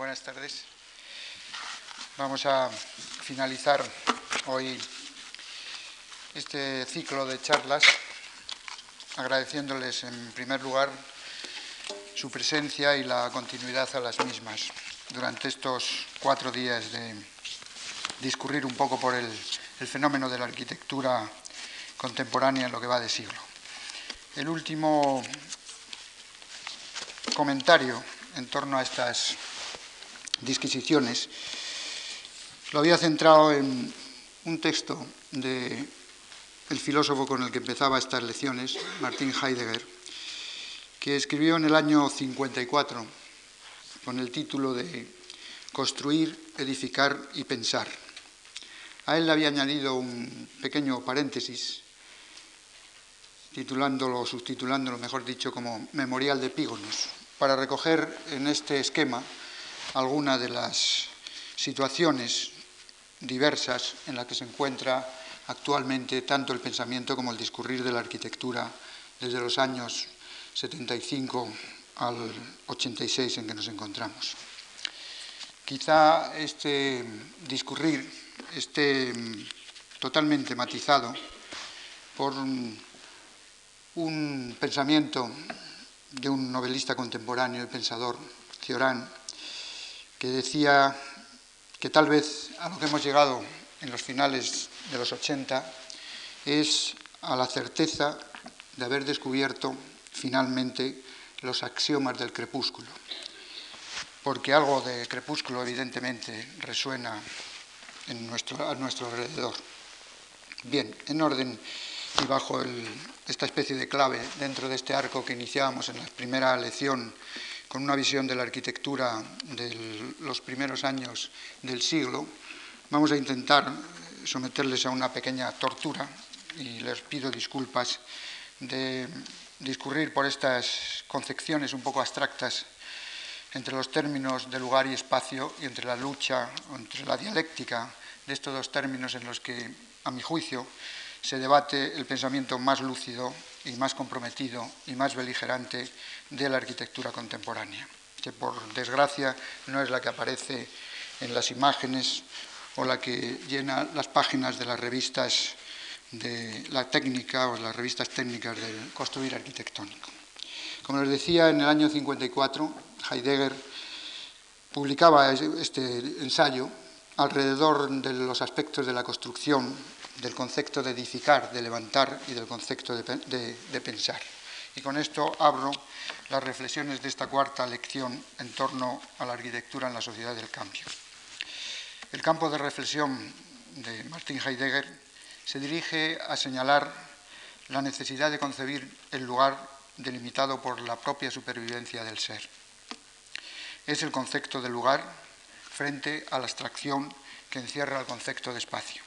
Buenas tardes. Vamos a finalizar hoy este ciclo de charlas agradeciéndoles en primer lugar su presencia y la continuidad a las mismas durante estos cuatro días de discurrir un poco por el, fenómeno de la arquitectura contemporánea en lo que va de siglo. El último comentario en torno a estas disquisiciones, lo había centrado en un texto del el filósofo con el que empezaba estas lecciones, Martin Heidegger, que escribió en el año 54 con el título de Construir, edificar y pensar. A él le había añadido un pequeño paréntesis, titulándolo, subtitulándolo, mejor dicho, como Memorial de Pígonos, para recoger en este esquema algunas de las situaciones diversas en las que se encuentra actualmente tanto el pensamiento como el discurrir de la arquitectura desde los años 75 al 86 en que nos encontramos. Quizá este discurrir esté totalmente matizado por un pensamiento de un novelista contemporáneo y pensador, Cioran, que decía que tal vez a lo que hemos llegado en los finales de los 80 es a la certeza de haber descubierto finalmente los axiomas del crepúsculo, porque algo de crepúsculo evidentemente resuena en nuestro, a nuestro alrededor. Bien, en orden y bajo esta especie de clave dentro de este arco que iniciábamos en la primera lección con una visión de la arquitectura de los primeros años del siglo, vamos a intentar someterles a una pequeña tortura y les pido disculpas de discurrir por estas concepciones un poco abstractas entre los términos de lugar y espacio y entre la lucha, entre la dialéctica de estos dos términos en los que, a mi juicio, se debate el pensamiento más lúcido y más comprometido y más beligerante de la arquitectura contemporánea, que por desgracia no es la que aparece en las imágenes o la que llena las páginas de las revistas de la técnica o las revistas técnicas del construir arquitectónico. Como les decía, en el año 54 Heidegger publicaba este ensayo alrededor de los aspectos de la construcción del concepto de edificar, de levantar y del concepto de, pensar. Y con esto abro las reflexiones de esta cuarta lección en torno a la arquitectura en la sociedad del cambio. El campo de reflexión de Martin Heidegger se dirige a señalar la necesidad de concebir el lugar delimitado por la propia supervivencia del ser. Es el concepto del lugar frente a la abstracción que encierra el concepto de espacio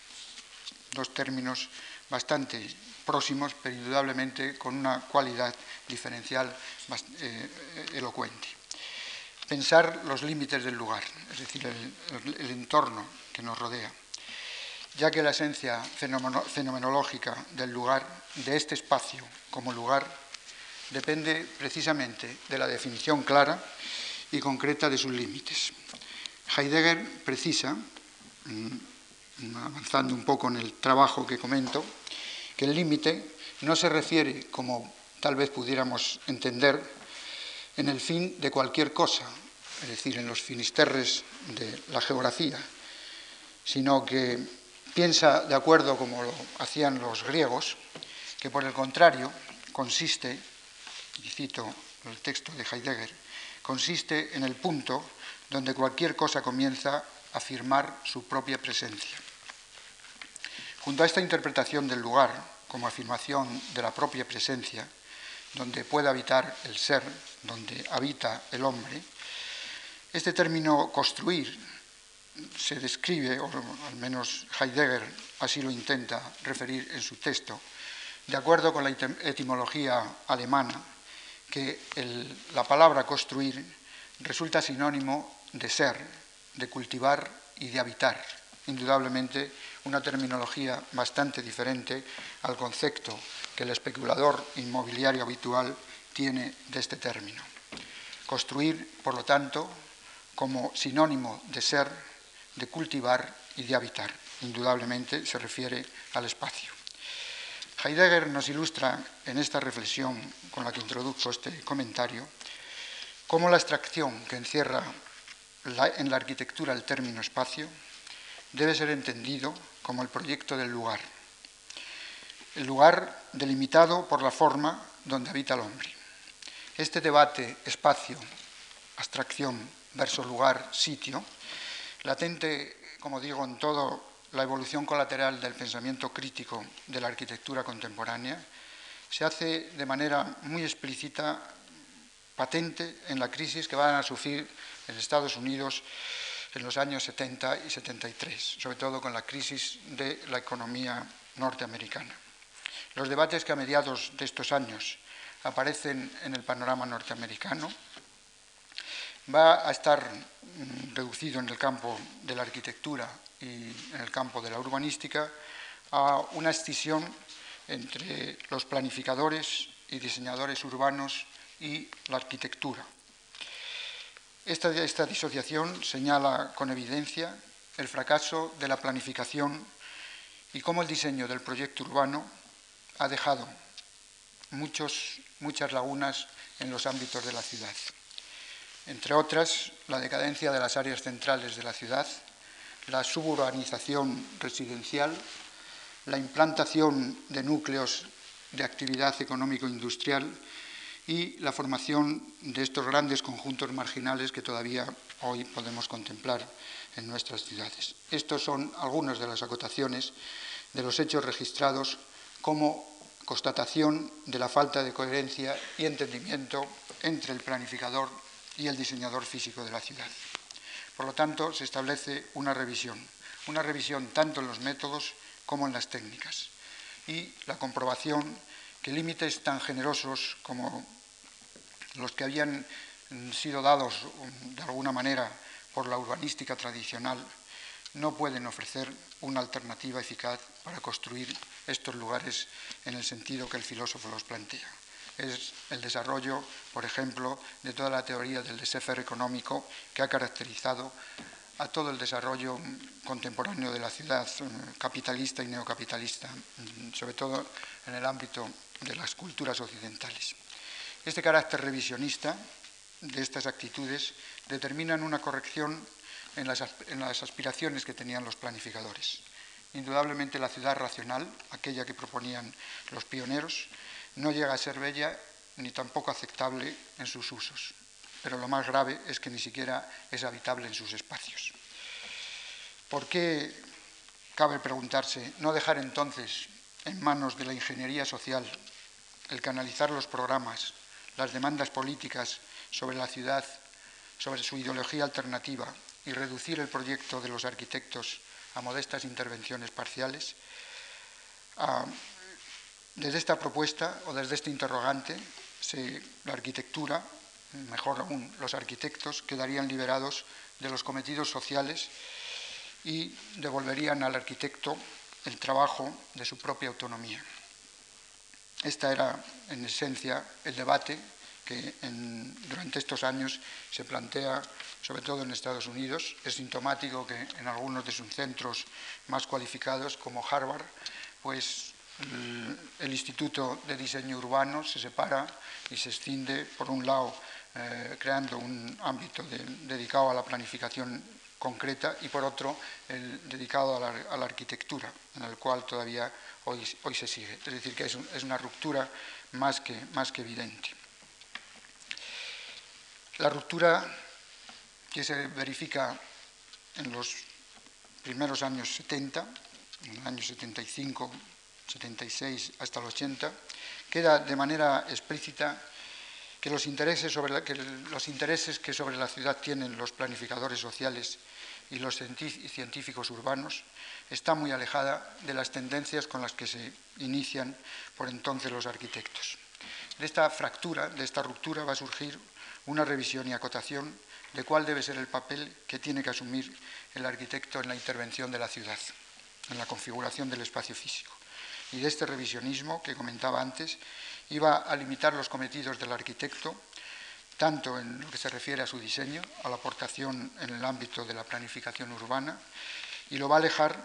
dos términos bastante próximos, pero indudablemente con una cualidad diferencial eh, elocuente. Pensar los límites del lugar, es decir, el, entorno que nos rodea, ya que la esencia fenomenológica del lugar, de este espacio como lugar, depende precisamente de la definición clara y concreta de sus límites. Heidegger precisa, mm, avanzando un poco en el trabajo que comento, que el límite no se refiere, como tal vez pudiéramos entender, en el fin de cualquier cosa, es decir, en los finisterres de la geografía, sino que piensa, de acuerdo como lo hacían los griegos, que por el contrario consiste, y cito el texto de Heidegger, consiste en el punto donde cualquier cosa comienza a afirmar su propia presencia. Junto a esta interpretación del lugar como afirmación de la propia presencia, donde puede habitar el ser, donde habita el hombre, este término construir se describe, o al menos Heidegger así lo intenta referir en su texto, de acuerdo con la etimología alemana, que la palabra construir resulta sinónimo de ser, de cultivar y de habitar indudablemente una terminología bastante diferente al concepto que el especulador inmobiliario habitual tiene de este término. Construir, por lo tanto, como sinónimo de ser, de cultivar y de habitar. Indudablemente se refiere al espacio. Heidegger nos ilustra en esta reflexión con la que introdujo este comentario cómo la abstracción que encierra en la arquitectura el término espacio debe ser entendido como el proyecto del lugar, el lugar delimitado por la forma donde habita el hombre. Este debate espacio, abstracción versus lugar, sitio, latente, como digo, en toda la evolución colateral del pensamiento crítico de la arquitectura contemporánea, se hace de manera muy explícita, patente en la crisis que van a sufrir en Estados Unidos en los años 70 y 73, sobre todo con la crisis de la economía norteamericana. Los debates que a mediados de estos años aparecen en el panorama norteamericano va a estar mm, reducido en el campo de la arquitectura y en el campo de la urbanística a una escisión entre los planificadores y diseñadores urbanos y la arquitectura. Esta, disociación señala con evidencia el fracaso de la planificación y cómo el diseño del proyecto urbano ha dejado muchas lagunas en los ámbitos de la ciudad. Entre otras, la decadencia de las áreas centrales de la ciudad, la suburbanización residencial, la implantación de núcleos de actividad económico-industrial y la formación de estos grandes conjuntos marginales que todavía hoy podemos contemplar en nuestras ciudades. Estas son algunas de las acotaciones de los hechos registrados como constatación de la falta de coherencia y entendimiento entre el planificador y el diseñador físico de la ciudad. Por lo tanto, se establece una revisión, una revisión tanto en los métodos como en las técnicas, y la comprobación que límites tan generosos como los que habían sido dados de alguna manera por la urbanística tradicional no pueden ofrecer una alternativa eficaz para construir estos lugares en el sentido que el filósofo los plantea. Es el desarrollo, por ejemplo, de toda la teoría del desefer económico que ha caracterizado a todo el desarrollo contemporáneo de la ciudad eh, capitalista y neocapitalista, mm, sobre todo en el ámbito de las culturas occidentales. Este carácter revisionista de estas actitudes determinan una corrección en las, aspiraciones que tenían los planificadores. Indudablemente la ciudad racional, aquella que proponían los pioneros, no llega a ser bella ni tampoco aceptable en sus usos. Pero lo más grave es que ni siquiera es habitable en sus espacios. ¿Por qué, cabe preguntarse, no dejar entonces en manos de la ingeniería social el canalizar los programas, las demandas políticas sobre la ciudad, sobre su ideología alternativa y reducir el proyecto de los arquitectos a modestas intervenciones parciales. Ah, desde esta propuesta o desde este interrogante, la arquitectura, mejor aún los arquitectos, quedarían liberados de los cometidos sociales y devolverían al arquitecto el trabajo de su propia autonomía. Esta era, en esencia, el debate que durante estos años se plantea, sobre todo en Estados Unidos. Es sintomático que en algunos de sus centros más cualificados, como Harvard, pues el, Instituto de Diseño Urbano se separa y se extiende, por un lado, eh, creando un ámbito dedicado a la planificación concreta y por otro el dedicado a la, arquitectura, en el cual todavía hoy, hoy, se sigue. Es decir, que es, es una ruptura más que, más que evidente. La ruptura que se verifica en los primeros años 70, en el año 75, 76 hasta el 80, queda de manera explícita que los intereses, que, que sobre la ciudad tienen los planificadores sociales y los científicos urbanos está muy alejada de las tendencias con las que se inician por entonces los arquitectos. De esta fractura, de esta ruptura va a surgir una revisión y acotación de cuál debe ser el papel que tiene que asumir el arquitecto en la intervención de la ciudad, en la configuración del espacio físico. Y de este revisionismo que comentaba antes, iba a limitar los cometidos del arquitecto tanto en lo que se refiere a su diseño, a la aportación en el ámbito de la planificación urbana, y lo va a alejar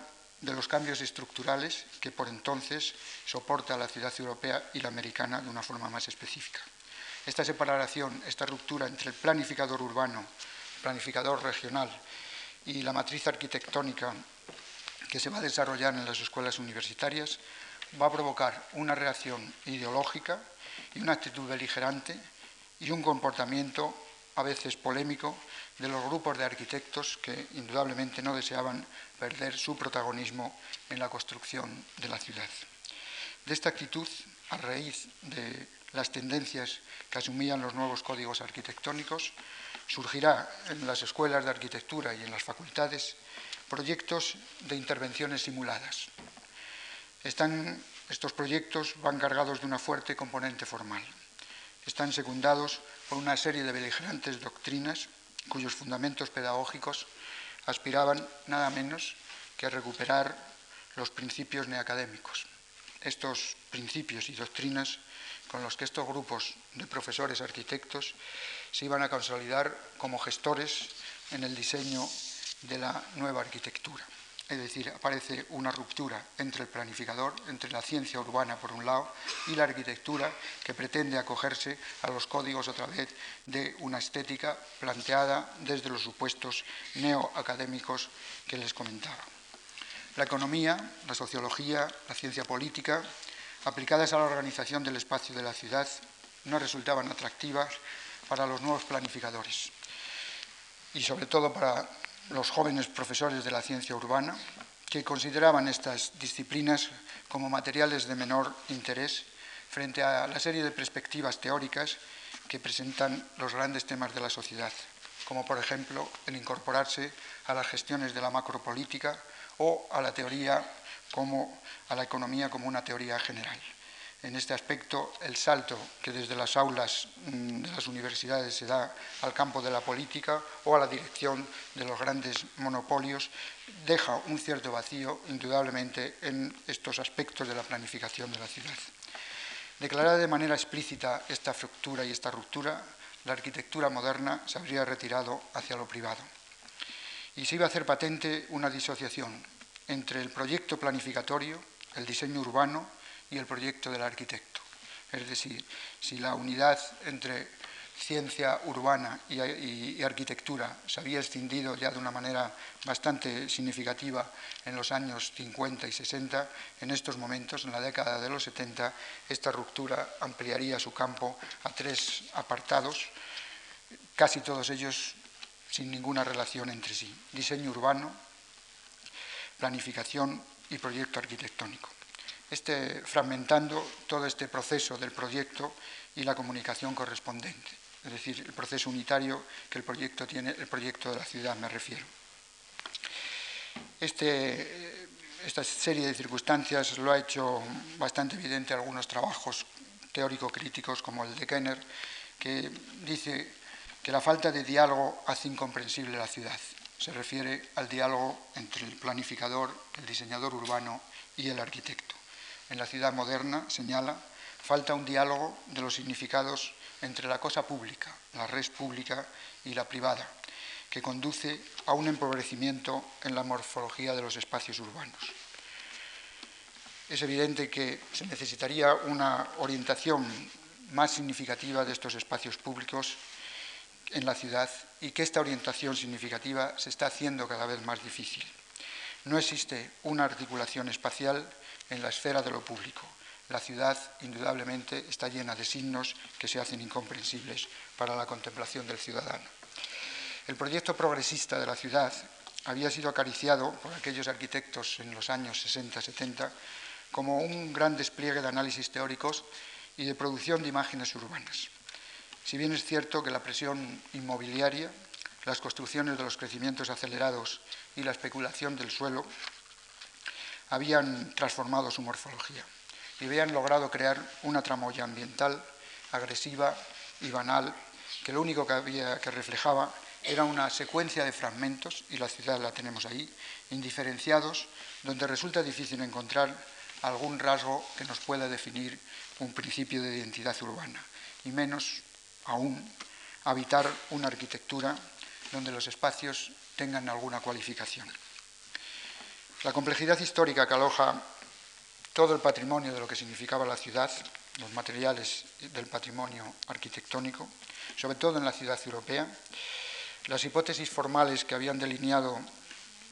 de los cambios estructurales que por entonces soporta la ciudad europea y la americana de una forma más específica. Esta separación, esta ruptura entre el planificador urbano, planificador regional y la matriz arquitectónica que se va a desarrollar en las escuelas universitarias va a provocar una reacción ideológica y una actitud beligerante y un comportamiento a veces polémico de los grupos de arquitectos que indudablemente no deseaban perder su protagonismo en la construcción de la ciudad. De esta actitud, a raíz de las tendencias que asumían los nuevos códigos arquitectónicos, surgirá en las escuelas de arquitectura y en las facultades proyectos de intervenciones simuladas. Están, estos proyectos van cargados de una fuerte componente formal. Están secundados por una serie de beligerantes doctrinas cuyos fundamentos pedagógicos aspiraban nada menos que a recuperar los principios neacadémicos. Estos principios y doctrinas con los que estos grupos de profesores arquitectos se iban a consolidar como gestores en el diseño de la nueva arquitectura. Es decir, aparece una ruptura entre el planificador, entre la ciencia urbana por un lado y la arquitectura que pretende acogerse a los códigos a través de una estética planteada desde los supuestos neoacadémicos que les comentaba. La economía, la sociología, la ciencia política, aplicadas a la organización del espacio de la ciudad, no resultaban atractivas para los nuevos planificadores y sobre todo para los jóvenes profesores de la ciencia urbana, que consideraban estas disciplinas como materiales de menor interés frente a la serie de perspectivas teóricas que presentan los grandes temas de la sociedad, como por ejemplo el incorporarse a las gestiones de la macropolítica o a la teoría como a la economía como una teoría general en este aspecto el salto que desde las aulas mm, de las universidades se da al campo de la política o a la dirección de los grandes monopolios deja un cierto vacío indudablemente en estos aspectos de la planificación de la ciudad. Declarada de manera explícita esta fractura y esta ruptura, la arquitectura moderna se habría retirado hacia lo privado y se iba a hacer patente una disociación entre el proyecto planificatorio, el diseño urbano, y el proyecto del arquitecto. Es decir, si la unidad entre ciencia urbana y, arquitectura se había extendido ya de una manera bastante significativa en los años 50 y 60, en estos momentos, en la década de los 70, esta ruptura ampliaría su campo a tres apartados, casi todos ellos sin ninguna relación entre sí. Diseño urbano, planificación y proyecto arquitectónico este, fragmentando todo este proceso del proyecto y la comunicación correspondiente, es decir, el proceso unitario que el proyecto tiene, el proyecto de la ciudad me refiero. Este, esta serie de circunstancias lo ha hecho bastante evidente algunos trabajos teórico-críticos como el de Kenner, que dice que la falta de diálogo hace incomprensible la ciudad. Se refiere al diálogo entre el planificador, el diseñador urbano y el arquitecto en la ciudad moderna, señala, falta un diálogo de los significados entre la cosa pública, la red pública y la privada, que conduce a un empobrecimiento en la morfología de los espacios urbanos. Es evidente que se necesitaría una orientación más significativa de estos espacios públicos en la ciudad y que esta orientación significativa se está haciendo cada vez más difícil. No existe una articulación espacial en la esfera de lo público. La ciudad, indudablemente, está llena de signos que se hacen incomprensibles para la contemplación del ciudadano. El proyecto progresista de la ciudad había sido acariciado por aquellos arquitectos en los años 60-70 como un gran despliegue de análisis teóricos y de producción de imágenes urbanas. Si bien es cierto que la presión inmobiliaria, las construcciones de los crecimientos acelerados y la especulación del suelo habían transformado su morfología y habían logrado crear una tramoya ambiental agresiva y banal que lo único que, había, que reflejaba era una secuencia de fragmentos, y la ciudad la tenemos ahí, indiferenciados, donde resulta difícil encontrar algún rasgo que nos pueda definir un principio de identidad urbana, y menos aún habitar una arquitectura donde los espacios tengan alguna cualificación. La complejidad histórica que aloja todo el patrimonio de lo que significaba la ciudad, los materiales del patrimonio arquitectónico, sobre todo en la ciudad europea, las hipótesis formales que habían delineado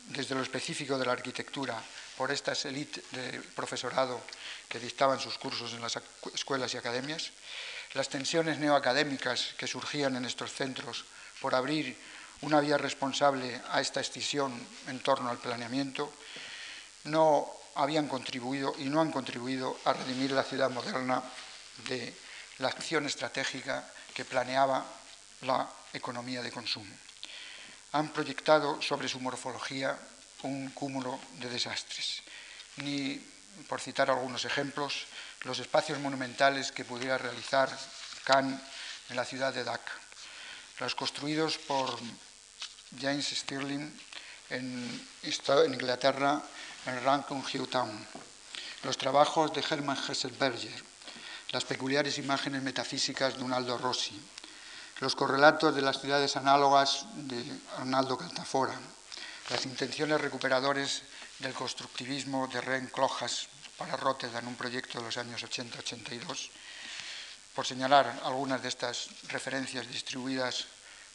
desde lo específico de la arquitectura por estas élites de profesorado que dictaban sus cursos en las escuelas y academias, las tensiones neoacadémicas que surgían en estos centros por abrir una vía responsable a esta escisión en torno al planeamiento, no habían contribuido y no han contribuido a redimir la ciudad moderna de la acción estratégica que planeaba la economía de consumo. Han proyectado sobre su morfología un cúmulo de desastres. Ni, por citar algunos ejemplos, los espacios monumentales que pudiera realizar Kahn en la ciudad de Dhaka, los construidos por James Stirling en, Inglaterra, en Rankin Town, los trabajos de Hermann Hesselberger, las peculiares imágenes metafísicas de un Aldo Rossi, los correlatos de las ciudades análogas de Arnaldo Caltafora, las intenciones recuperadores del constructivismo de Ren Clojas para Rotterdam, un proyecto de los años 80-82, por señalar algunas de estas referencias distribuidas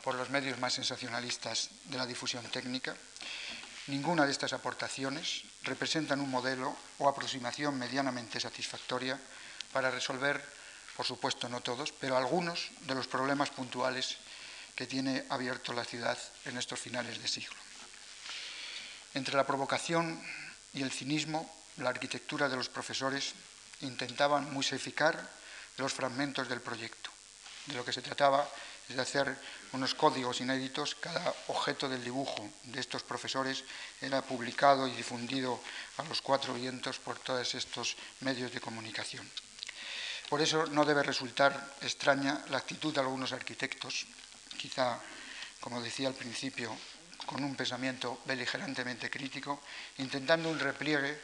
por los medios más sensacionalistas de la difusión técnica, ninguna de estas aportaciones representan un modelo o aproximación medianamente satisfactoria para resolver, por supuesto no todos, pero algunos de los problemas puntuales que tiene abierto la ciudad en estos finales de siglo. Entre la provocación y el cinismo, la arquitectura de los profesores intentaban musificar los fragmentos del proyecto. De lo que se trataba es de hacer unos códigos inéditos. Cada objeto del dibujo de estos profesores era publicado y difundido a los cuatro vientos por todos estos medios de comunicación. Por eso no debe resultar extraña la actitud de algunos arquitectos, quizá, como decía al principio, con un pensamiento beligerantemente crítico, intentando un repliegue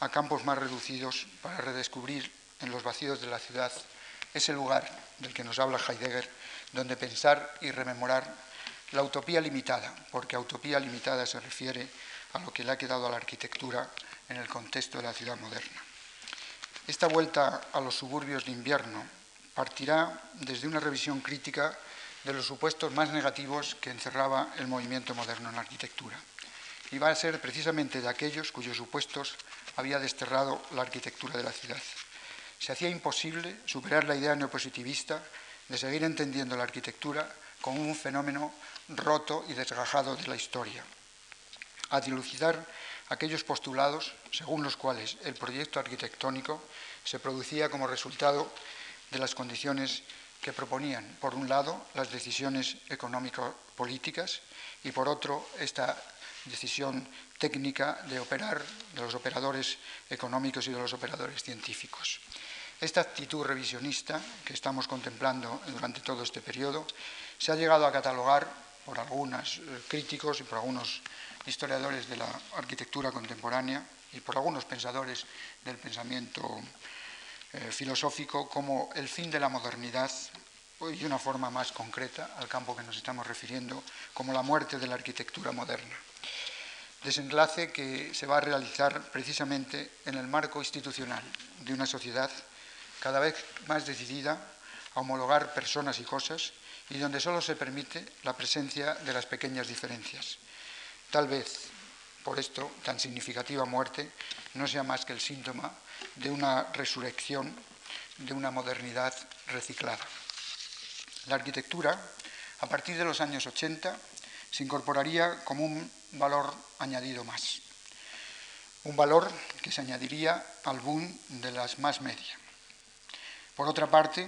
a campos más reducidos para redescubrir en los vacíos de la ciudad ese lugar del que nos habla Heidegger, donde pensar y rememorar la utopía limitada, porque utopía limitada se refiere a lo que le ha quedado a la arquitectura en el contexto de la ciudad moderna. Esta vuelta a los suburbios de invierno partirá desde una revisión crítica de los supuestos más negativos que encerraba el movimiento moderno en la arquitectura. Y va a ser precisamente de aquellos cuyos supuestos había desterrado la arquitectura de la ciudad. Se hacía imposible superar la idea neopositivista de seguir entendiendo la arquitectura como un fenómeno roto y desgajado de la historia. A dilucidar aquellos postulados según los cuales el proyecto arquitectónico se producía como resultado de las condiciones que proponían, por un lado, las decisiones económico-políticas y, por otro, esta decisión técnica de operar de los operadores económicos y de los operadores científicos. Esta actitud revisionista que estamos contemplando durante todo este periodo se ha llegado a catalogar por algunos eh, críticos y por algunos historiadores de la arquitectura contemporánea y por algunos pensadores del pensamiento eh, filosófico como el fin de la modernidad y una forma más concreta al campo que nos estamos refiriendo como la muerte de la arquitectura moderna. Desenlace que se va a realizar precisamente en el marco institucional de una sociedad cada vez más decidida a homologar personas y cosas y donde solo se permite la presencia de las pequeñas diferencias. Tal vez por esto tan significativa muerte no sea más que el síntoma de una resurrección de una modernidad reciclada. La arquitectura, a partir de los años 80, se incorporaría como un valor añadido más. Un valor que se añadiría al boom de las más media. Por otra parte,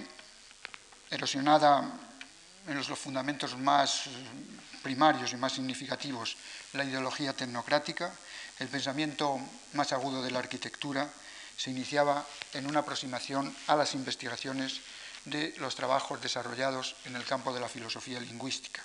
erosionada en los fundamentos más primarios y más significativos la ideología tecnocrática, el pensamiento más agudo de la arquitectura se iniciaba en una aproximación a las investigaciones de los trabajos desarrollados en el campo de la filosofía lingüística,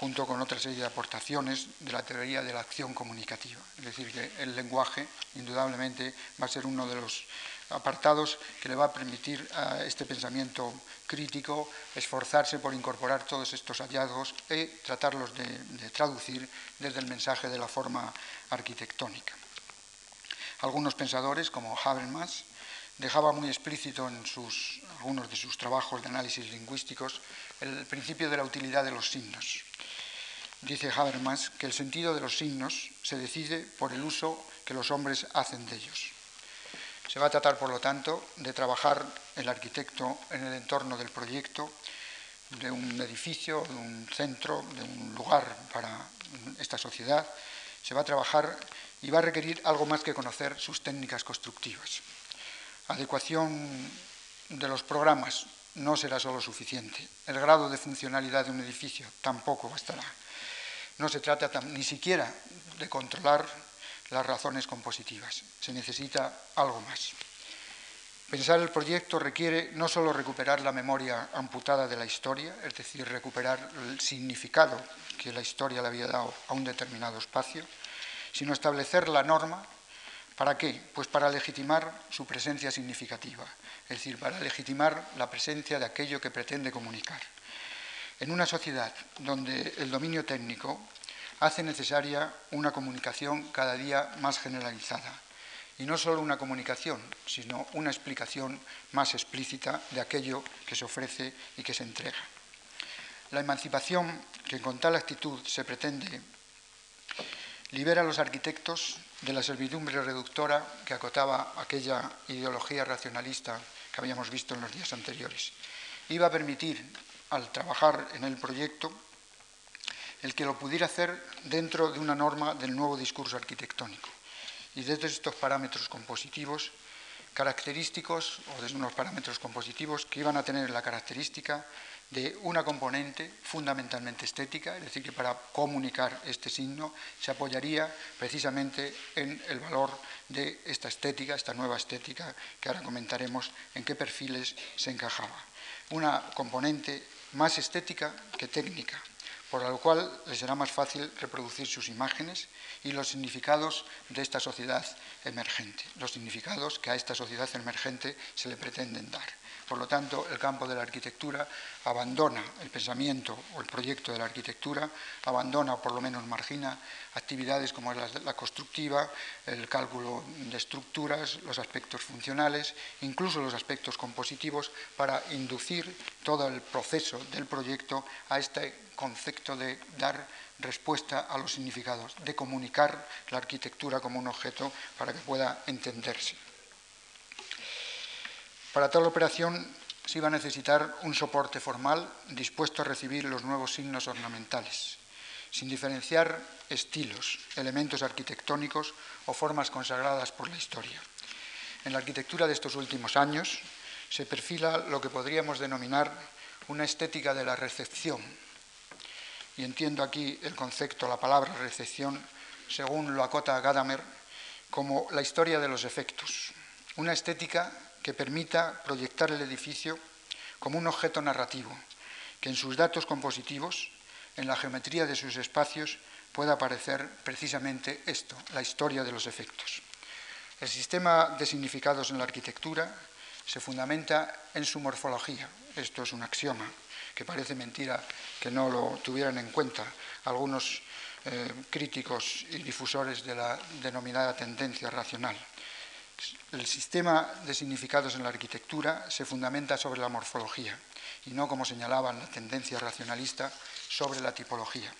junto con otra serie de aportaciones de la teoría de la acción comunicativa. Es decir, que el lenguaje, indudablemente, va a ser uno de los apartados que le va a permitir a este pensamiento crítico, esforzarse por incorporar todos estos hallazgos y tratarlos de, traducir desde el mensaje de la forma arquitectónica. Algunos pensadores, como Habermas, dejaba muy explícito en algunos de sus trabajos de análisis lingüísticos el principio de la utilidad de los signos. Dice Habermas que el sentido de los signos se decide por el uso que los hombres hacen de ellos. Se va a tratar, por lo tanto, de trabajar el arquitecto en el entorno del proyecto, de un edificio, de un centro, de un lugar para esta sociedad. Se va a trabajar y va a requerir algo más que conocer sus técnicas constructivas. Adecuación de los programas no será solo suficiente. El grado de funcionalidad de un edificio tampoco bastará. No se trata ni siquiera de controlar las razones compositivas. Se necesita algo más. Pensar el proyecto requiere no solo recuperar la memoria amputada de la historia, es decir, recuperar el significado que la historia le había dado a un determinado espacio, sino establecer la norma. ¿Para qué? Pues para legitimar su presencia significativa, es decir, para legitimar la presencia de aquello que pretende comunicar. En una sociedad donde el dominio técnico hace necesaria una comunicación cada día más generalizada. Y no solo una comunicación, sino una explicación más explícita de aquello que se ofrece y que se entrega. La emancipación que con tal actitud se pretende libera a los arquitectos de la servidumbre reductora que acotaba aquella ideología racionalista que habíamos visto en los días anteriores. Iba a permitir, al trabajar en el proyecto, el que lo pudiera hacer dentro de una norma del nuevo discurso arquitectónico y desde estos parámetros compositivos característicos o desde unos parámetros compositivos que iban a tener la característica de una componente fundamentalmente estética, es decir, que para comunicar este signo se apoyaría precisamente en el valor de esta estética, esta nueva estética, que ahora comentaremos en qué perfiles se encajaba. Una componente más estética que técnica, por lo cual les será más fácil reproducir sus imágenes y los significados de esta sociedad emergente, los significados que a esta sociedad emergente se le pretenden dar. Por lo tanto, el campo de la arquitectura abandona el pensamiento o el proyecto de la arquitectura, abandona o por lo menos margina actividades como la, la constructiva, el cálculo de estructuras, los aspectos funcionales, incluso los aspectos compositivos, para inducir todo el proceso del proyecto a este concepto de dar respuesta a los significados, de comunicar la arquitectura como un objeto para que pueda entenderse. Para tal operación se iba a necesitar un soporte formal dispuesto a recibir los nuevos signos ornamentales, sin diferenciar estilos, elementos arquitectónicos o formas consagradas por la historia. En la arquitectura de estos últimos años se perfila lo que podríamos denominar una estética de la recepción, y entiendo aquí el concepto, la palabra recepción, según lo acota Gadamer, como la historia de los efectos, una estética que permita proyectar el edificio como un objeto narrativo, que en sus datos compositivos, en la geometría de sus espacios, pueda aparecer precisamente esto, la historia de los efectos. El sistema de significados en la arquitectura se fundamenta en su morfología, esto es un axioma, que parece mentira que no lo tuvieran en cuenta algunos eh, críticos y difusores de la denominada tendencia racional. El sistema de significados en la arquitectura se fundamenta sobre la morfología y no, como señalaban la tendencia racionalista, sobre la tipología.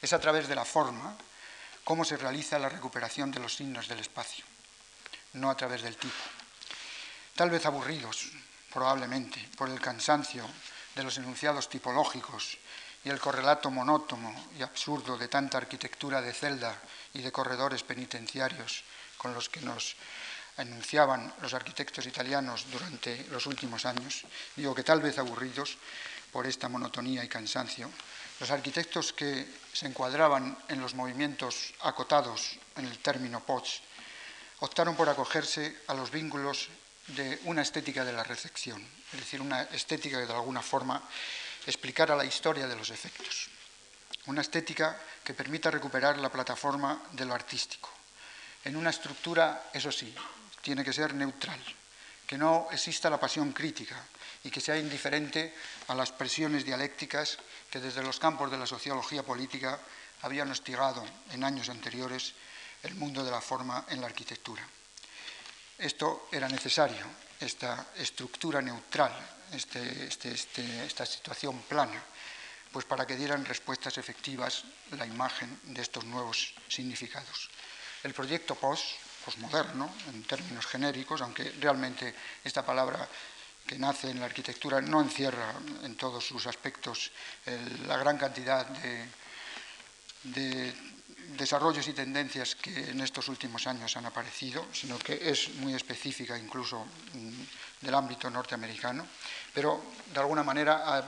Es a través de la forma cómo se realiza la recuperación de los signos del espacio, no a través del tipo. Tal vez aburridos, probablemente, por el cansancio de los enunciados tipológicos y el correlato monótono y absurdo de tanta arquitectura de celda y de corredores penitenciarios con los que nos enunciaban los arquitectos italianos durante los últimos años, digo que tal vez aburridos por esta monotonía y cansancio, los arquitectos que se encuadraban en los movimientos acotados en el término POTS optaron por acogerse a los vínculos de una estética de la recepción, es decir, una estética que de alguna forma explicara la historia de los efectos. Una estética que permita recuperar la plataforma de lo artístico. En una estructura, eso sí, tiene que ser neutral, que no exista la pasión crítica y que sea indiferente a las presiones dialécticas que desde los campos de la sociología política habían hostigado en años anteriores el mundo de la forma en la arquitectura. Esto era necesario, esta estructura neutral, este, este, este, esta situación plana, pues para que dieran respuestas efectivas la imagen de estos nuevos significados. El proyecto POS, posmoderno, en términos genéricos, aunque realmente esta palabra que nace en la arquitectura no encierra en todos sus aspectos la gran cantidad de, de desarrollos y tendencias que en estos últimos años han aparecido, sino que es muy específica incluso mm, del ámbito norteamericano, pero de alguna manera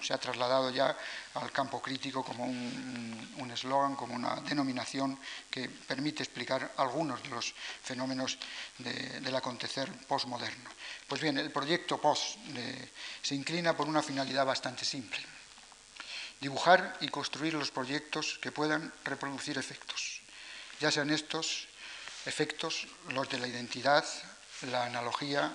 se ha trasladado ya al campo crítico como un eslogan, como una denominación que permite explicar algunos de los fenómenos del acontecer postmoderno. Pues bien, el proyecto POST se inclina por una finalidad bastante simple dibujar y construir los proyectos que puedan reproducir efectos, ya sean estos efectos los de la identidad, la analogía,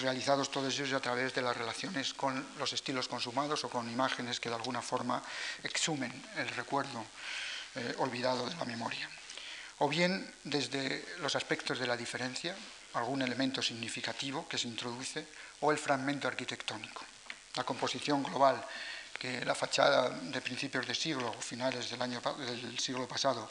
realizados todos ellos a través de las relaciones con los estilos consumados o con imágenes que de alguna forma exhumen el recuerdo eh, olvidado de la memoria. O bien desde los aspectos de la diferencia, algún elemento significativo que se introduce, o el fragmento arquitectónico. La composición global que la fachada de principios de siglo o finales del, año, del siglo pasado,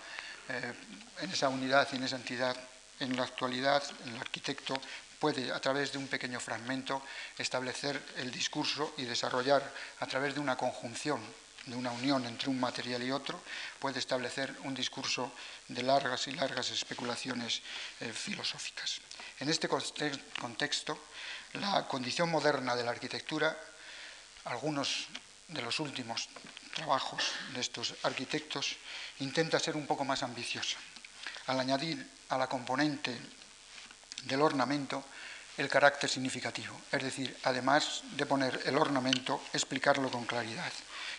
eh, en esa unidad y en esa entidad, en la actualidad el arquitecto puede, a través de un pequeño fragmento, establecer el discurso y desarrollar, a través de una conjunción, de una unión entre un material y otro, puede establecer un discurso de largas y largas especulaciones eh, filosóficas. En este contexto, la condición moderna de la arquitectura, algunos de los últimos trabajos de estos arquitectos intenta ser un poco más ambiciosa, al añadir a la componente del ornamento el carácter significativo, es decir, además de poner el ornamento, explicarlo con claridad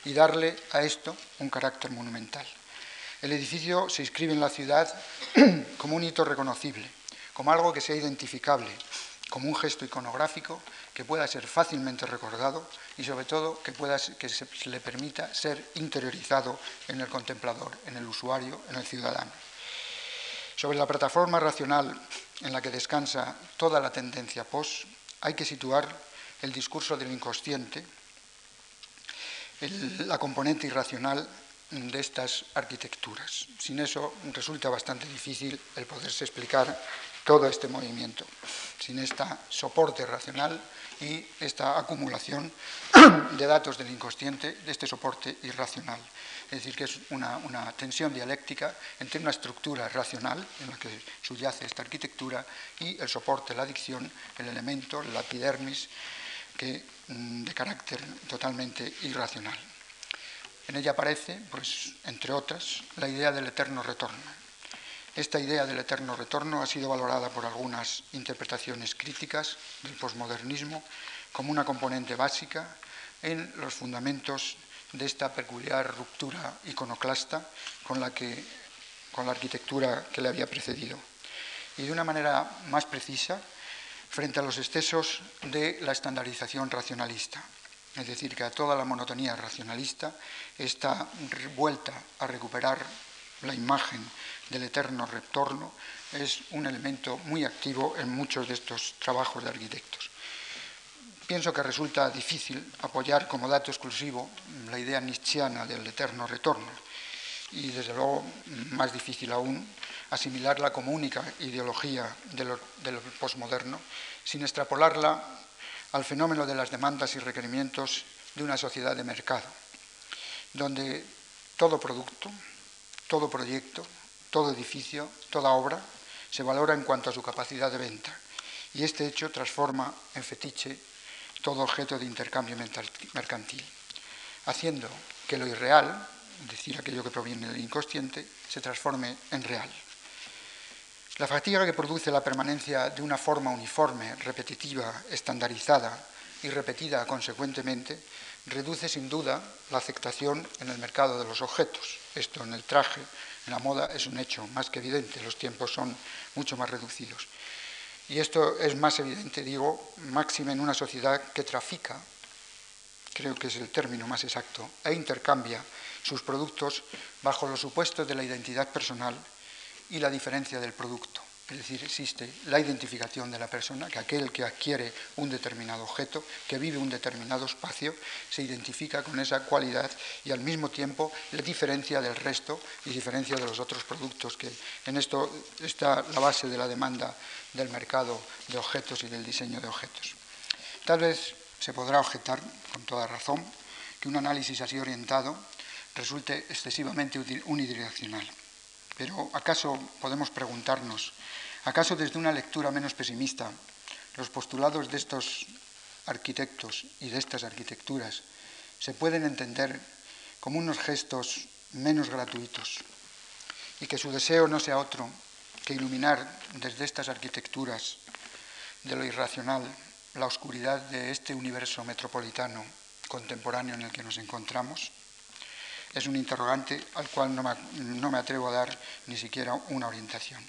y darle a esto un carácter monumental. El edificio se inscribe en la ciudad como un hito reconocible, como algo que sea identificable, como un gesto iconográfico que pueda ser fácilmente recordado y sobre todo que, se le permita ser interiorizado en el contemplador, en el usuario, en el ciudadano. Sobre la plataforma racional en la que descansa toda la tendencia post, hay que situar el discurso del inconsciente, la componente irracional de estas arquitecturas. Sin eso resulta bastante difícil el poderse explicar todo este movimiento, sin este soporte racional y esta acumulación de datos del inconsciente, de este soporte irracional. Es decir, que es una, tensión dialéctica entre una estructura racional en la que subyace esta arquitectura y el soporte, la adicción, el elemento, la epidermis, que, mm, de carácter totalmente irracional. En ella aparece, pues, entre otras, la idea del eterno retorno esta idea del eterno retorno ha sido valorada por algunas interpretaciones críticas del posmodernismo como una componente básica en los fundamentos de esta peculiar ruptura iconoclasta con la, que, con la arquitectura que le había precedido. Y de una manera más precisa, frente a los excesos de la estandarización racionalista. Es decir, que a toda la monotonía racionalista está vuelta a recuperar la imagen del eterno retorno es un elemento muy activo en muchos de estos trabajos de arquitectos. Pienso que resulta difícil apoyar como dato exclusivo la idea nietzscheana del eterno retorno y desde luego más difícil aún asimilarla como única ideología de lo, del posmoderno sin extrapolarla al fenómeno de las demandas y requerimientos de una sociedad de mercado, donde todo producto, todo proyecto, todo edificio, toda obra, se valora en cuanto a su capacidad de venta. Y este hecho transforma en fetiche todo objeto de intercambio mercantil, haciendo que lo irreal, es decir, aquello que proviene del inconsciente, se transforme en real. La fatiga que produce la permanencia de una forma uniforme, repetitiva, estandarizada y repetida consecuentemente, reduce sin duda la aceptación en el mercado de los objetos. Esto en el traje, en la moda es un hecho más que evidente, los tiempos son mucho más reducidos. Y esto es más evidente, digo, máxima en una sociedad que trafica, creo que es el término más exacto, e intercambia sus productos bajo los supuestos de la identidad personal y la diferencia del producto. Es decir, existe la identificación de la persona, que aquel que adquiere un determinado objeto, que vive un determinado espacio, se identifica con esa cualidad y al mismo tiempo le diferencia del resto y diferencia de los otros productos, que en esto está la base de la demanda del mercado de objetos y del diseño de objetos. Tal vez se podrá objetar, con toda razón, que un análisis así orientado resulte excesivamente unidireccional. Pero ¿acaso podemos preguntarnos ¿Acaso desde una lectura menos pesimista los postulados de estos arquitectos y de estas arquitecturas se pueden entender como unos gestos menos gratuitos y que su deseo no sea otro que iluminar desde estas arquitecturas de lo irracional la oscuridad de este universo metropolitano contemporáneo en el que nos encontramos? Es un interrogante al cual no me, atrevo a dar ni siquiera una orientación.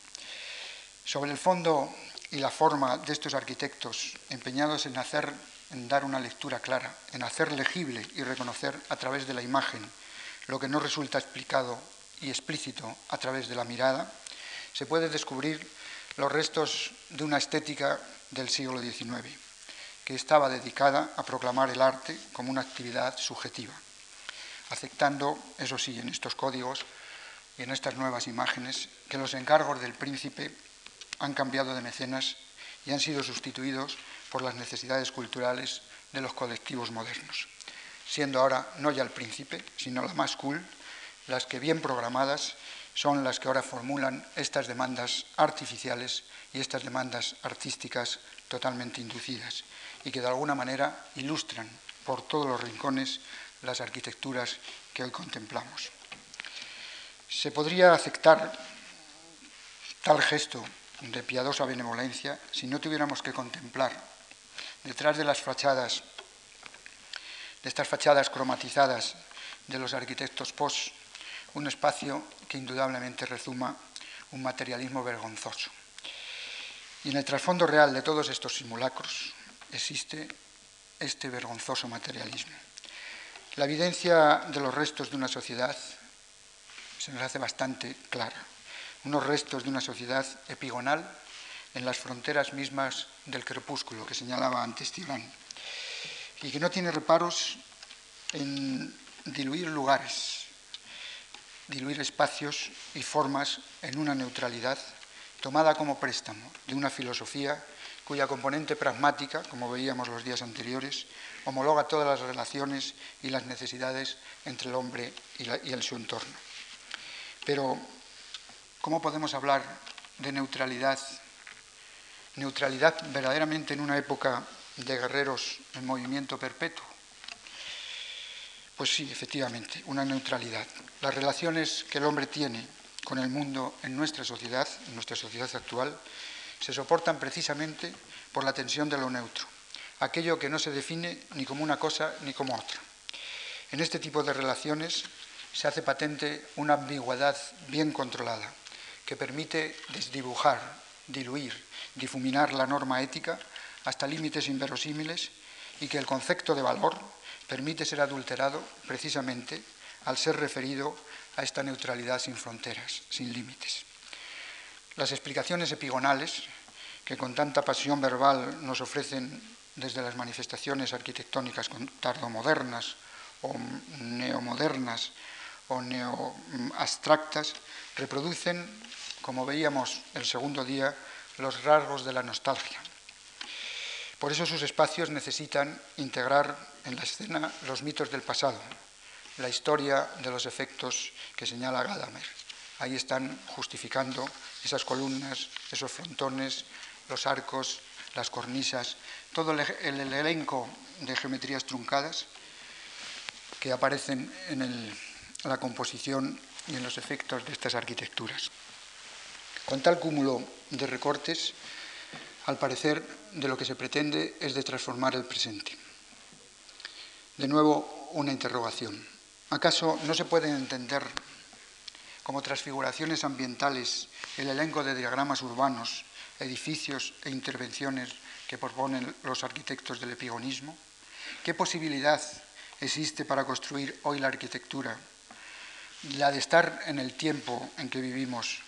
Sobre el fondo y la forma de estos arquitectos empeñados en hacer en dar una lectura clara, en hacer legible y reconocer a través de la imagen lo que no resulta explicado y explícito a través de la mirada, se puede descubrir los restos de una estética del siglo XIX, que estaba dedicada a proclamar el arte como una actividad subjetiva, aceptando, eso sí, en estos códigos y en estas nuevas imágenes, que los encargos del príncipe han cambiado de mecenas y han sido sustituidos por las necesidades culturales de los colectivos modernos, siendo ahora no ya el príncipe, sino la más cool, las que bien programadas son las que ahora formulan estas demandas artificiales y estas demandas artísticas totalmente inducidas y que de alguna manera ilustran por todos los rincones las arquitecturas que hoy contemplamos. Se podría aceptar tal gesto de piadosa benevolencia si no tuviéramos que contemplar detrás de las fachadas, de estas fachadas cromatizadas de los arquitectos post, un espacio que indudablemente rezuma un materialismo vergonzoso. Y en el trasfondo real de todos estos simulacros existe este vergonzoso materialismo. La evidencia de los restos de una sociedad se nos hace bastante clara unos restos de una sociedad epigonal en las fronteras mismas del crepúsculo que señalaba antes Tirán, y que no tiene reparos en diluir lugares, diluir espacios y formas en una neutralidad tomada como préstamo de una filosofía cuya componente pragmática, como veíamos los días anteriores, homologa todas las relaciones y las necesidades entre el hombre y, el su entorno. Pero ¿Cómo podemos hablar de neutralidad? Neutralidad verdaderamente en una época de guerreros en movimiento perpetuo. Pues sí, efectivamente, una neutralidad. Las relaciones que el hombre tiene con el mundo en nuestra sociedad, en nuestra sociedad actual, se soportan precisamente por la tensión de lo neutro, aquello que no se define ni como una cosa ni como otra. En este tipo de relaciones se hace patente una ambigüedad bien controlada, que permite desdibujar, diluir, difuminar la norma ética hasta límites inverosímiles y que el concepto de valor permite ser adulterado precisamente al ser referido a esta neutralidad sin fronteras, sin límites. Las explicaciones epigonales que con tanta pasión verbal nos ofrecen desde las manifestaciones arquitectónicas tardomodernas o neomodernas o neoabstractas reproducen como veíamos el segundo día, los rasgos de la nostalgia. Por eso sus espacios necesitan integrar en la escena los mitos del pasado, la historia de los efectos que señala Gadamer. Ahí están justificando esas columnas, esos frontones, los arcos, las cornisas, todo el, elenco de geometrías truncadas que aparecen en la composición y en los efectos de estas arquitecturas. Con tal cúmulo de recortes, al parecer, de lo que se pretende es de transformar el presente. De nuevo, una interrogación. ¿Acaso no se pueden entender como transfiguraciones ambientales el elenco de diagramas urbanos edificios e intervenciones que proponen los arquitectos del epigonismo? ¿Qué posibilidad existe para construir hoy la arquitectura? La de estar en el tiempo en que vivimos,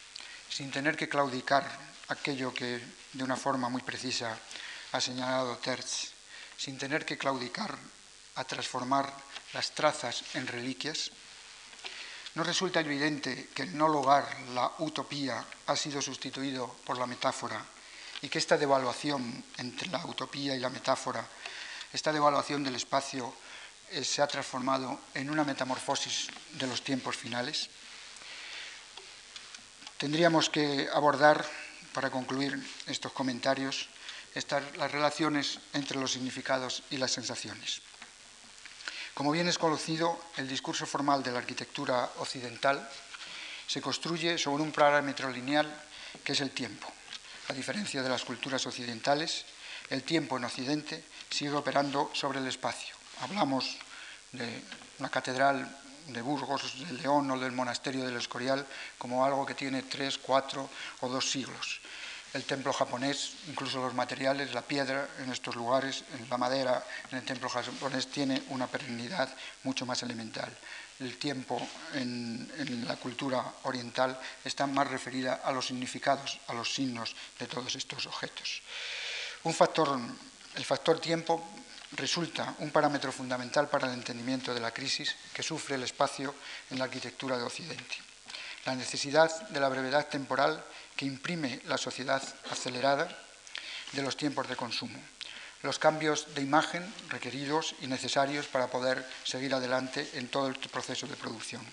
sin tener que claudicar aquello que de una forma muy precisa ha señalado Terz, sin tener que claudicar a transformar las trazas en reliquias. ¿No resulta evidente que el no lugar, la utopía, ha sido sustituido por la metáfora y que esta devaluación entre la utopía y la metáfora, esta devaluación del espacio, eh, se ha transformado en una metamorfosis de los tiempos finales? Tendríamos que abordar, para concluir estos comentarios, las relaciones entre los significados y las sensaciones. Como bien es conocido, el discurso formal de la arquitectura occidental se construye sobre un parámetro lineal que es el tiempo. A diferencia de las culturas occidentales, el tiempo en Occidente sigue operando sobre el espacio. Hablamos de una catedral de Burgos, de León o del monasterio del Escorial como algo que tiene tres, cuatro o dos siglos el templo japonés, incluso los materiales, la piedra en estos lugares, en la madera en el templo japonés tiene una perennidad mucho más elemental. El tiempo en, la cultura oriental está más referida a los significados, a los signos de todos estos objetos. Un factor, el factor tiempo resulta un parámetro fundamental para el entendimiento de la crisis que sufre el espacio en la arquitectura de Occidente. La necesidad de la brevedad temporal imprime la sociedad acelerada de los tiempos de consumo, los cambios de imagen requeridos y necesarios para poder seguir adelante en todo el proceso de producción,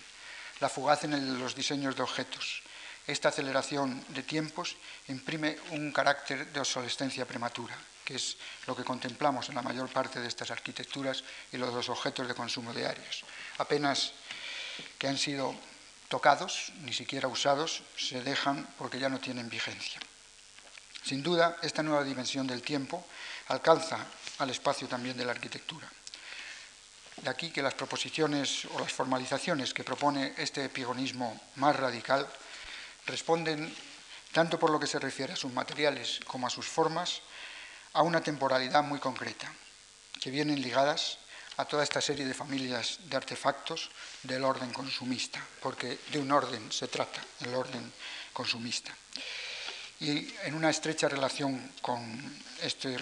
la fugaz en los diseños de objetos. Esta aceleración de tiempos imprime un carácter de obsolescencia prematura, que es lo que contemplamos en la mayor parte de estas arquitecturas y los objetos de consumo diarios. Apenas que han sido tocados, ni siquiera usados, se dejan porque ya no tienen vigencia. Sin duda, esta nueva dimensión del tiempo alcanza al espacio también de la arquitectura. De aquí que las proposiciones o las formalizaciones que propone este epigonismo más radical responden, tanto por lo que se refiere a sus materiales como a sus formas, a una temporalidad muy concreta, que vienen ligadas a toda esta serie de familias de artefactos del orden consumista, porque de un orden se trata, el orden consumista. Y en una estrecha relación con, este,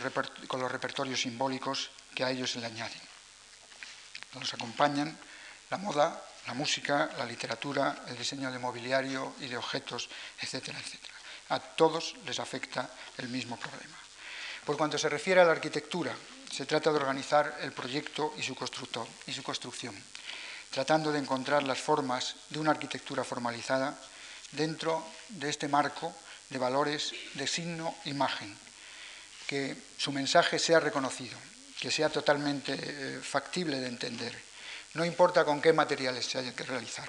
con los repertorios simbólicos que a ellos se le añaden. Nos acompañan la moda, la música, la literatura, el diseño de mobiliario y de objetos, etcétera, etcétera. A todos les afecta el mismo problema. Por cuanto se refiere a la arquitectura, se trata de organizar el proyecto y su, y su construcción, tratando de encontrar las formas de una arquitectura formalizada dentro de este marco de valores de signo-imagen, que su mensaje sea reconocido, que sea totalmente eh, factible de entender. No importa con qué materiales se haya que realizar,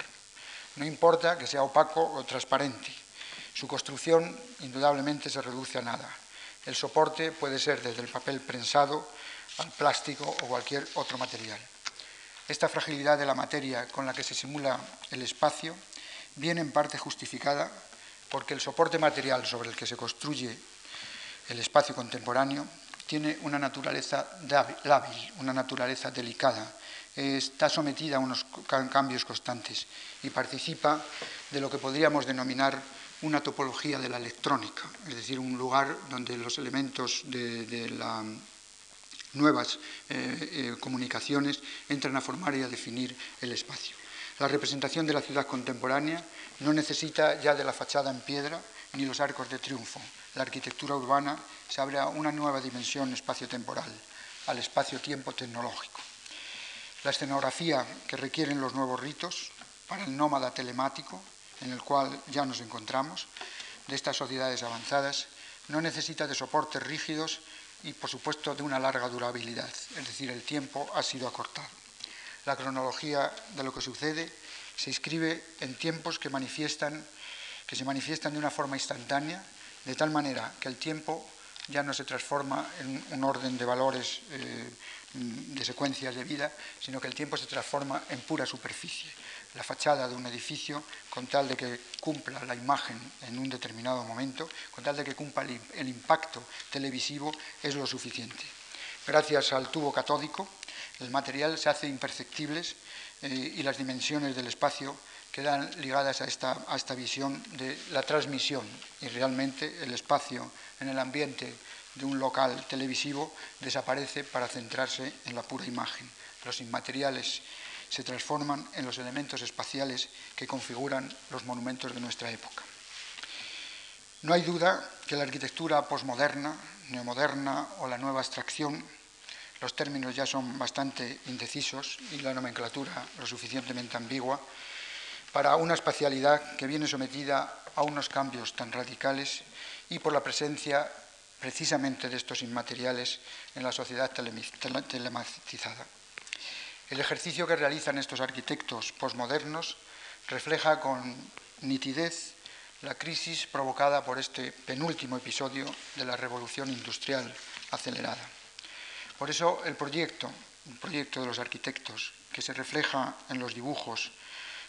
no importa que sea opaco o transparente, su construcción indudablemente se reduce a nada. El soporte puede ser desde el papel prensado plástico o cualquier otro material. Esta fragilidad de la materia con la que se simula el espacio viene en parte justificada porque el soporte material sobre el que se construye el espacio contemporáneo tiene una naturaleza lábil, una naturaleza delicada, está sometida a unos cambios constantes y participa de lo que podríamos denominar una topología de la electrónica, es decir, un lugar donde los elementos de, las nuevas eh, eh, comunicaciones entran a formar y a definir el espacio. La representación de la ciudad contemporánea no necesita ya de la fachada en piedra ni los arcos de triunfo. La arquitectura urbana se abre a una nueva dimensión espacio-temporal, al espacio-tiempo tecnológico. La escenografía que requieren los nuevos ritos para el nómada telemático en el cual ya nos encontramos, de estas sociedades avanzadas, no necesita de soportes rígidos y, por supuesto, de una larga durabilidad, es decir, el tiempo ha sido acortado. La cronología de lo que sucede se inscribe en tiempos que, se manifiestan de una forma instantánea, de tal manera que el tiempo ya no se transforma en un orden de valores, eh, de secuencias de vida, sino que el tiempo se transforma en pura superficie la fachada de un edificio con tal de que cumpla la imagen en un determinado momento, con tal de que cumpla el impacto televisivo, es lo suficiente. Gracias al tubo catódico, el material se hace imperceptible eh, y las dimensiones del espacio quedan ligadas a esta, a esta visión de la transmisión y realmente el espacio en el ambiente de un local televisivo desaparece para centrarse en la pura imagen. Los inmateriales se transforman en los elementos espaciales que configuran los monumentos de nuestra época. No hay duda que la arquitectura posmoderna, neomoderna o la nueva abstracción, los términos ya son bastante indecisos y la nomenclatura lo suficientemente ambigua, para una espacialidad que viene sometida a unos cambios tan radicales y por la presencia precisamente de estos inmateriales en la sociedad telematizada. El ejercicio que realizan estos arquitectos posmodernos refleja con nitidez la crisis provocada por este penúltimo episodio de la revolución industrial acelerada. Por eso el proyecto, el proyecto de los arquitectos, que se refleja en los dibujos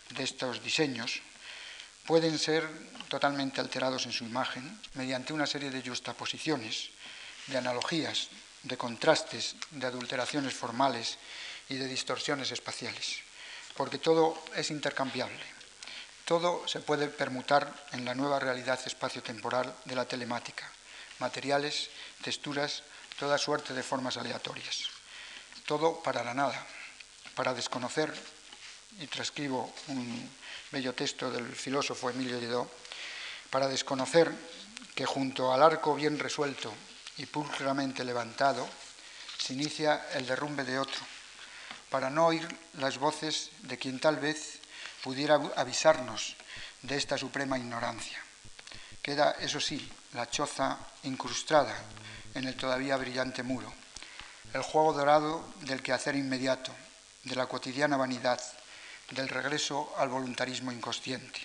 de estos diseños, pueden ser totalmente alterados en su imagen mediante una serie de justaposiciones, de analogías, de contrastes, de adulteraciones formales y de distorsiones espaciales, porque todo es intercambiable. Todo se puede permutar en la nueva realidad espacio-temporal de la telemática, materiales, texturas, toda suerte de formas aleatorias. Todo para la nada, para desconocer y transcribo un bello texto del filósofo Emilio Lledó, para desconocer que junto al arco bien resuelto y pulcramente levantado se inicia el derrumbe de otro, para no oír las voces de quien tal vez pudiera avisarnos de esta suprema ignorancia. Queda, eso sí, la choza incrustada en el todavía brillante muro, el juego dorado del quehacer inmediato, de la cotidiana vanidad, del regreso al voluntarismo inconsciente.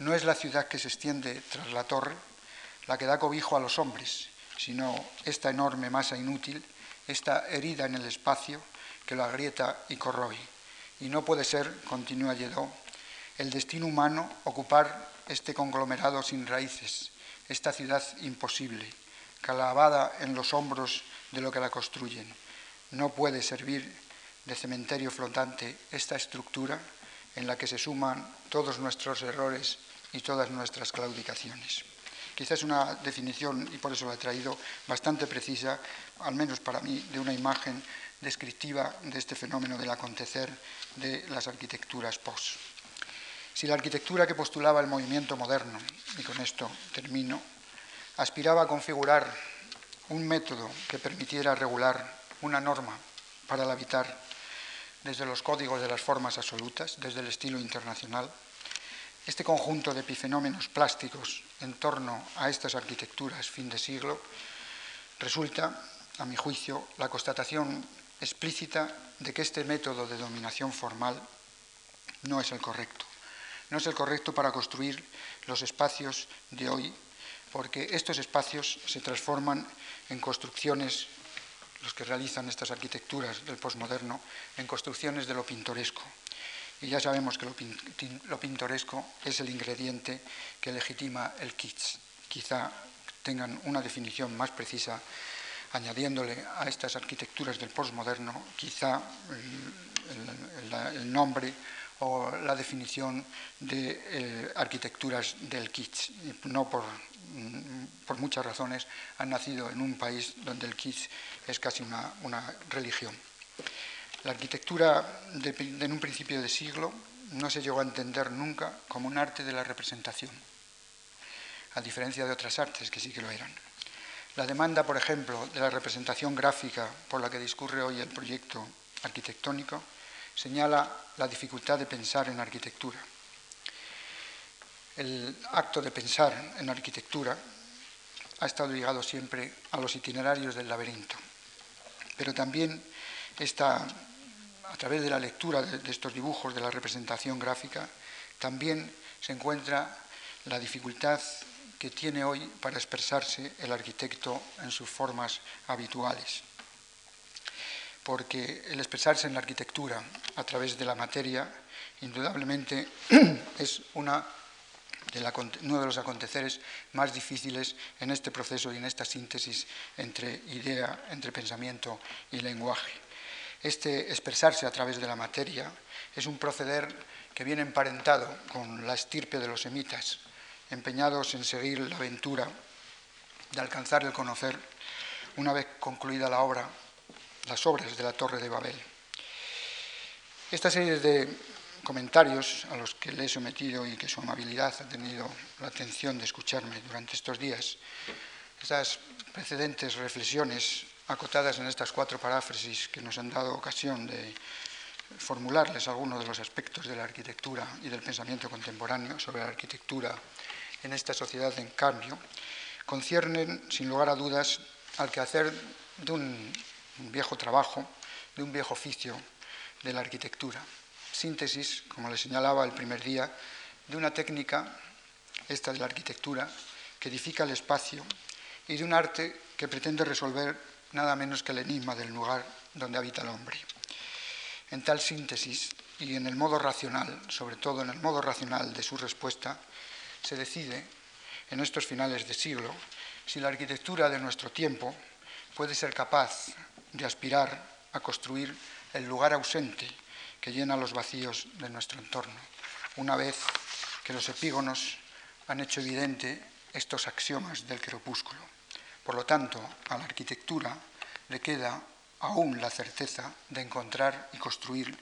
No es la ciudad que se extiende tras la torre la que da cobijo a los hombres, sino esta enorme masa inútil, esta herida en el espacio que lo agrieta y corroe. Y no puede ser, continúa Lledó, el destino humano ocupar este conglomerado sin raíces, esta ciudad imposible, clavada en los hombros de lo que la construyen. No puede servir de cementerio flotante esta estructura en la que se suman todos nuestros errores y todas nuestras claudicaciones. Quizás una definición, y por eso la he traído, bastante precisa, al menos para mí, de una imagen descriptiva de este fenómeno del acontecer de las arquitecturas post. Si la arquitectura que postulaba el movimiento moderno, y con esto termino, aspiraba a configurar un método que permitiera regular una norma para el habitar desde los códigos de las formas absolutas, desde el estilo internacional, este conjunto de epifenómenos plásticos en torno a estas arquitecturas fin de siglo resulta, a mi juicio, la constatación explícita de que este método de dominación formal no es el correcto. No es el correcto para construir los espacios de hoy, porque estos espacios se transforman en construcciones los que realizan estas arquitecturas del posmoderno, en construcciones de lo pintoresco. Y ya sabemos que lo, pintoresco es el ingrediente que legitima el kitsch. Quizá tengan una definición más precisa añadiéndole a estas arquitecturas del posmoderno quizá el, nombre o la definición de eh, arquitecturas del kitsch, no por Mm, por muchas razones, han nacido en un país donde el kitsch es casi una, religión. La arquitectura en un principio de siglo no se llegó a entender nunca como un arte de la representación, a diferencia de otras artes que sí que lo eran. La demanda, por ejemplo, de la representación gráfica por la que discurre hoy el proyecto arquitectónico señala la dificultad de pensar en arquitectura. El acto de pensar en arquitectura ha estado ligado siempre a los itinerarios del laberinto, pero también está, a través de la lectura de, estos dibujos de la representación gráfica, también se encuentra la dificultad que tiene hoy para expresarse el arquitecto en sus formas habituales. Porque el expresarse en la arquitectura a través de la materia indudablemente es una uno de los aconteceres más difíciles en este proceso y en esta síntesis entre idea, entre pensamiento y lenguaje. Este expresarse a través de la materia es un proceder que viene emparentado con la estirpe de los semitas, empeñados en seguir la aventura de alcanzar el conocer una vez concluida la obra, las obras de la Torre de Babel. Esta serie de comentarios a los que le he sometido y que su amabilidad ha tenido la atención de escucharme durante estos días, estas precedentes reflexiones acotadas en estas cuatro paráfrasis que nos han dado ocasión de formularles algunos de los aspectos de la arquitectura y del pensamiento contemporáneo sobre la arquitectura en esta sociedad en cambio, conciernen, sin lugar a dudas, al quehacer de un viejo trabajo, de un viejo oficio de la arquitectura. Síntesis, como le señalaba el primer día, de una técnica, esta de la arquitectura, que edifica el espacio y de un arte que pretende resolver nada menos que el enigma del lugar donde habita el hombre. En tal síntesis y en el modo racional, sobre todo en el modo racional de su respuesta, se decide, en estos finales de siglo, si la arquitectura de nuestro tiempo puede ser capaz de aspirar a construir el lugar ausente que llena los vacíos de nuestro entorno, una vez que los epígonos han hecho evidente estos axiomas del crepúsculo. Por lo tanto, a la arquitectura le queda aún la certeza de encontrar y construir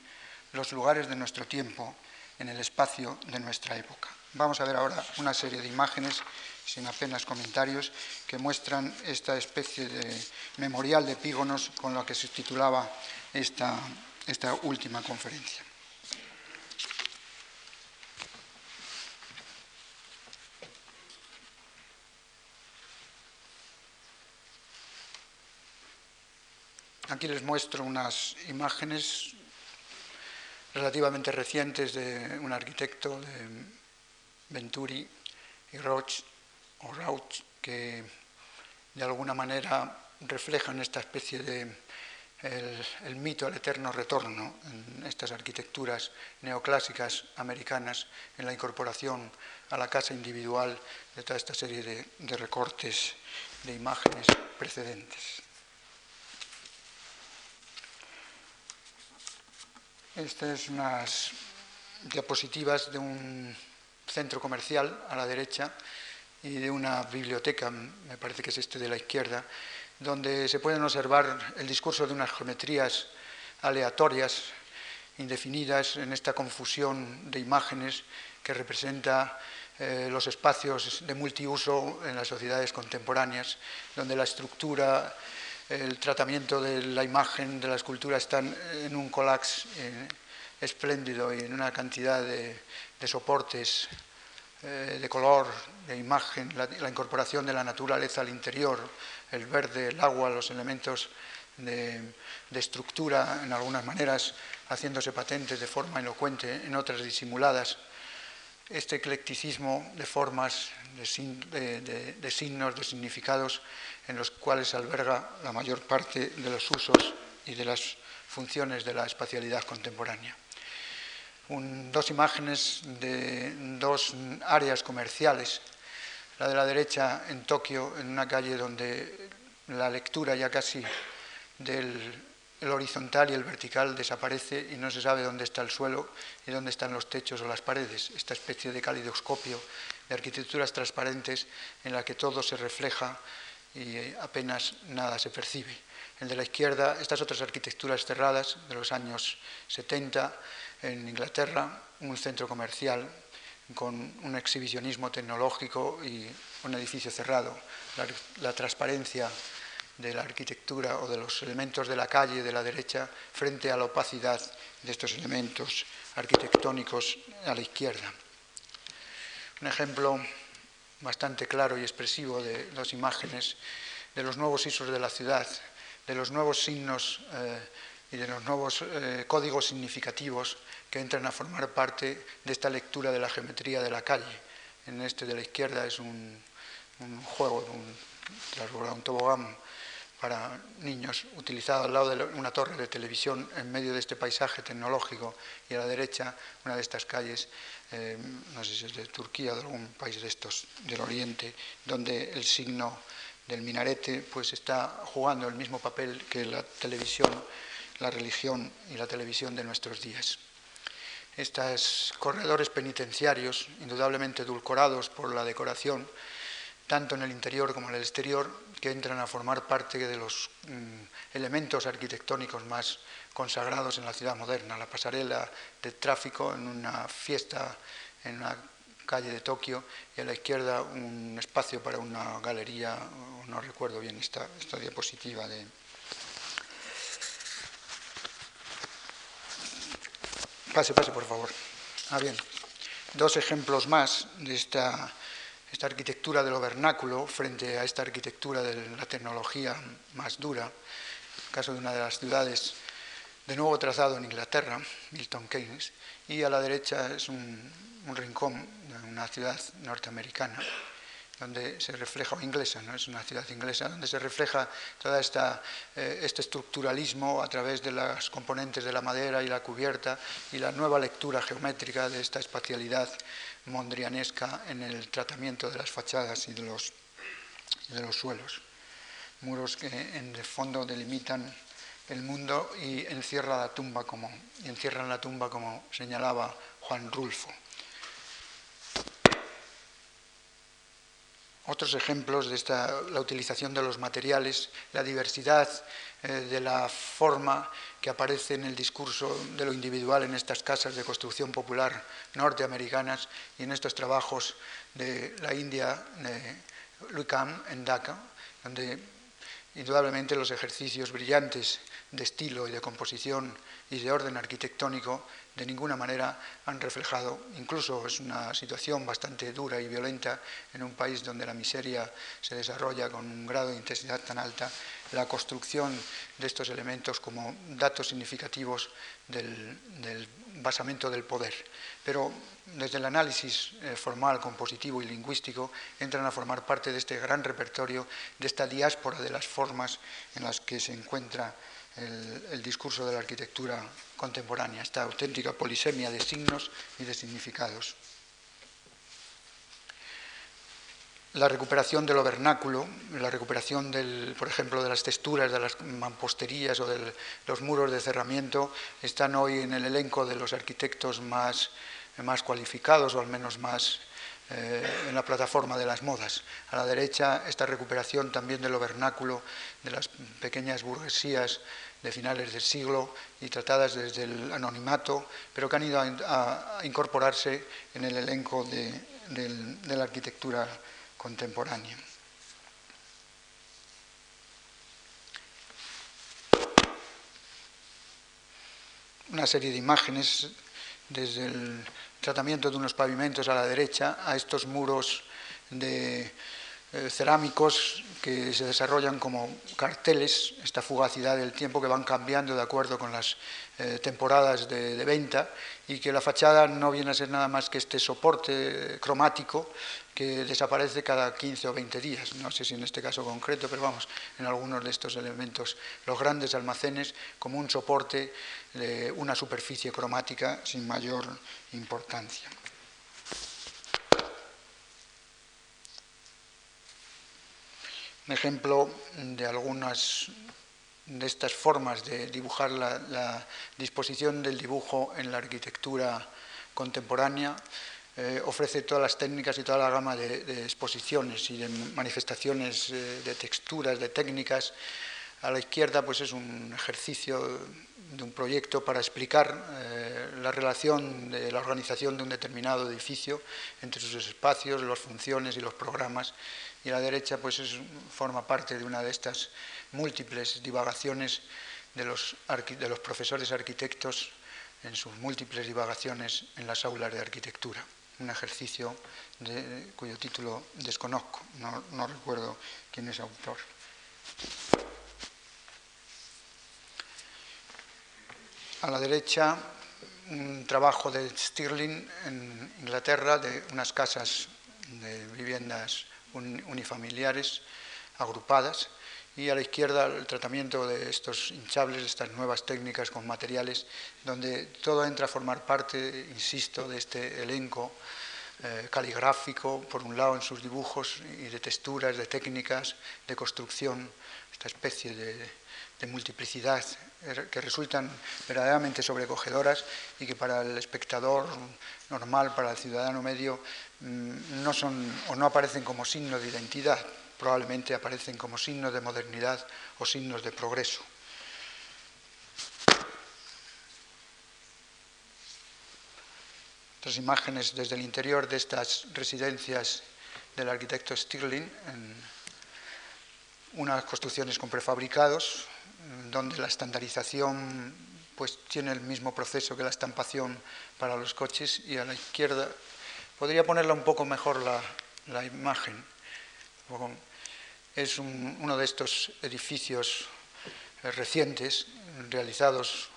los lugares de nuestro tiempo en el espacio de nuestra época. Vamos a ver ahora una serie de imágenes sin apenas comentarios que muestran esta especie de memorial de epígonos con lo que se titulaba esta, esta última conferencia. Aquí les muestro unas imágenes relativamente recientes de un arquitecto de Venturi y Roch, o Rauch, que de alguna manera reflejan esta especie de el, mito del eterno retorno en estas arquitecturas neoclásicas americanas, en la incorporación a la casa individual de toda esta serie de recortes de imágenes precedentes. Estas son unas diapositivas de un centro comercial a la derecha y de una biblioteca, me parece que es este de la izquierda, donde se pueden observar el discurso de unas geometrías aleatorias, indefinidas, en esta confusión de imágenes que representa eh, los espacios de multiuso en las sociedades contemporáneas, donde la estructura el tratamiento de la imagen, de la escultura, están en un collage eh, espléndido y en una cantidad de, soportes eh, de color, de imagen, la, incorporación de la naturaleza al interior, el verde, el agua, los elementos de, de, estructura, en algunas maneras haciéndose patentes de forma elocuente, en otras disimuladas. Este eclecticismo de formas, de signos, de significados, en los cuales alberga la mayor parte de los usos y de las funciones de la espacialidad contemporánea. Dos imágenes de dos áreas comerciales, la de la derecha en Tokio, en una calle donde la lectura ya casi del horizontal y el vertical desaparece y no se sabe dónde está el suelo y dónde están los techos o las paredes, esta especie de calidoscopio de arquitecturas transparentes en la que todo se refleja y apenas nada se percibe. El de la izquierda, estas otras arquitecturas cerradas de los años 70 en Inglaterra, un centro comercial con un exhibicionismo tecnológico y un edificio cerrado. La, transparencia de la arquitectura o de los elementos de la calle de la derecha frente a la opacidad de estos elementos arquitectónicos a la izquierda. Un ejemplo bastante claro y expresivo de las imágenes, de los nuevos isos de la ciudad, de los nuevos signos eh, y de los nuevos eh, códigos significativos que entran a formar parte de esta lectura de la geometría de la calle. En este de la izquierda es un, juego, un, un tobogán para niños utilizado al lado de una torre de televisión en medio de este paisaje tecnológico y a la derecha una de estas calles, eh, no sé si es de Turquía o de algún país de estos del Oriente, donde el signo del minarete pues está jugando el mismo papel que la televisión, la religión y la televisión de nuestros días. Estos corredores penitenciarios, indudablemente edulcorados por la decoración, tanto en el interior como en el exterior, que entran a formar parte de los mm, elementos arquitectónicos más consagrados en la ciudad moderna. La pasarela de tráfico en una fiesta en una calle de Tokio y a la izquierda un espacio para una galería, no recuerdo bien esta, esta diapositiva de... Pase, pase, por favor. Ah, bien. Dos ejemplos más de esta esta arquitectura de lo vernáculo frente a esta arquitectura de la tecnología más dura, el caso de una de las ciudades de nuevo trazado en Inglaterra, Milton Keynes, y a la derecha es un, un rincón de una ciudad norteamericana donde se refleja, o inglesa, ¿no? es una ciudad inglesa, donde se refleja todo eh, este estructuralismo a través de las componentes de la madera y la cubierta y la nueva lectura geométrica de esta espacialidad mondrianesca en el tratamiento de las fachadas y de los, de los suelos. Muros que en el fondo delimitan el mundo y encierra la tumba como, encierran la tumba como señalaba Juan Rulfo. Otros ejemplos de esta, la utilización de los materiales, la diversidad eh, de la forma que aparece en el discurso de lo individual en estas casas de construcción popular norteamericanas y en estos trabajos de la India, de Lucam en Dhaka, donde indudablemente los ejercicios brillantes de estilo y de composición y de orden arquitectónico de ninguna manera han reflejado, incluso es una situación bastante dura y violenta en un país donde la miseria se desarrolla con un grado de intensidad tan alta, la construcción de estos elementos como datos significativos del, basamento del poder. Pero desde el análisis eh, formal, compositivo y lingüístico entran a formar parte de este gran repertorio, de esta diáspora de las formas en las que se encuentra el, discurso de la arquitectura contemporánea, esta auténtica polisemia de signos y de significados. La recuperación de lo vernáculo, la recuperación, del, por ejemplo, de las texturas de las mamposterías o de los muros de cerramiento, están hoy en el elenco de los arquitectos más, más cualificados o al menos más eh, en la plataforma de las modas. A la derecha, esta recuperación también de lo vernáculo, de las pequeñas burguesías de finales del siglo y tratadas desde el anonimato, pero que han ido a, incorporarse en el elenco de, la arquitectura contemporánea. Una serie de imágenes desde el tratamiento de unos pavimentos a la derecha a estos muros de eh, cerámicos que se desarrollan como carteles, esta fugacidad del tiempo que van cambiando de acuerdo con las eh, temporadas de, venta y que la fachada no viene a ser nada más que este soporte cromático que desaparece cada 15 o 20 días. No sé si en este caso concreto, pero vamos, en algunos de estos elementos, los grandes almacenes como un soporte de una superficie cromática sin mayor importancia. Un ejemplo de algunas de estas formas de dibujar la, disposición del dibujo en la arquitectura contemporánea. Eh, ofrece todas las técnicas y toda la gama de, exposiciones y de manifestaciones eh, de texturas, de técnicas. A la izquierda pues es un ejercicio de un proyecto para explicar eh, la relación de la organización de un determinado edificio entre sus espacios, las funciones y los programas y la derecha pues forma parte de una de estas múltiples divagaciones de los, profesores arquitectos en sus múltiples divagaciones en las aulas de arquitectura. Un ejercicio cuyo título desconozco, no, no recuerdo quién es autor. A la derecha, un trabajo de Stirling en Inglaterra de unas casas de viviendas unifamiliares agrupadas y a la izquierda el tratamiento de estos hinchables, estas nuevas técnicas con materiales, donde todo entra a formar parte, insisto, de este elenco eh, caligráfico, por un lado en sus dibujos, y de texturas, de técnicas, de construcción, esta especie de, multiplicidad que resultan verdaderamente sobrecogedoras y que para el espectador normal, para el ciudadano medio, mm, no son o no aparecen como signo de identidad, probablemente aparecen como signos de modernidad o signos de progreso. Otras imágenes desde el interior de estas residencias del arquitecto Stirling, en unas construcciones con prefabricados, donde la estandarización pues, tiene el mismo proceso que la estampación para los coches, y a la izquierda. Podría ponerla un poco mejor la, la imagen. Es uno de estos edificios eh, recientes realizados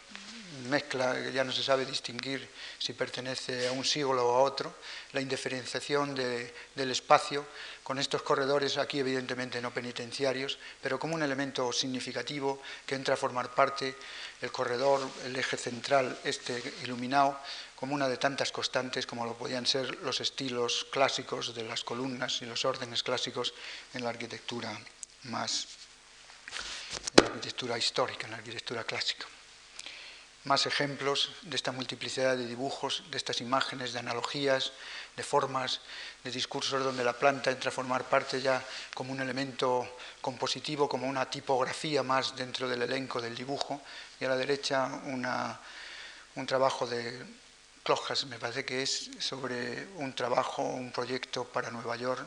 mezcla, ya no se sabe distinguir si pertenece a un siglo o a otro, la indiferenciación del espacio, con estos corredores aquí evidentemente no penitenciarios, pero como un elemento significativo que entra a formar parte el corredor, el eje central, este iluminado, como una de tantas constantes como lo podían ser los estilos clásicos de las columnas y los órdenes clásicos en la arquitectura más, en la arquitectura histórica, en la arquitectura clásica más ejemplos de esta multiplicidad de dibujos, de estas imágenes, de analogías, de formas, de discursos donde la planta entra a formar parte ya como un elemento compositivo, como una tipografía más dentro del elenco del dibujo, y a la derecha un trabajo de Clojas, me parece que es sobre un trabajo, un proyecto para Nueva York,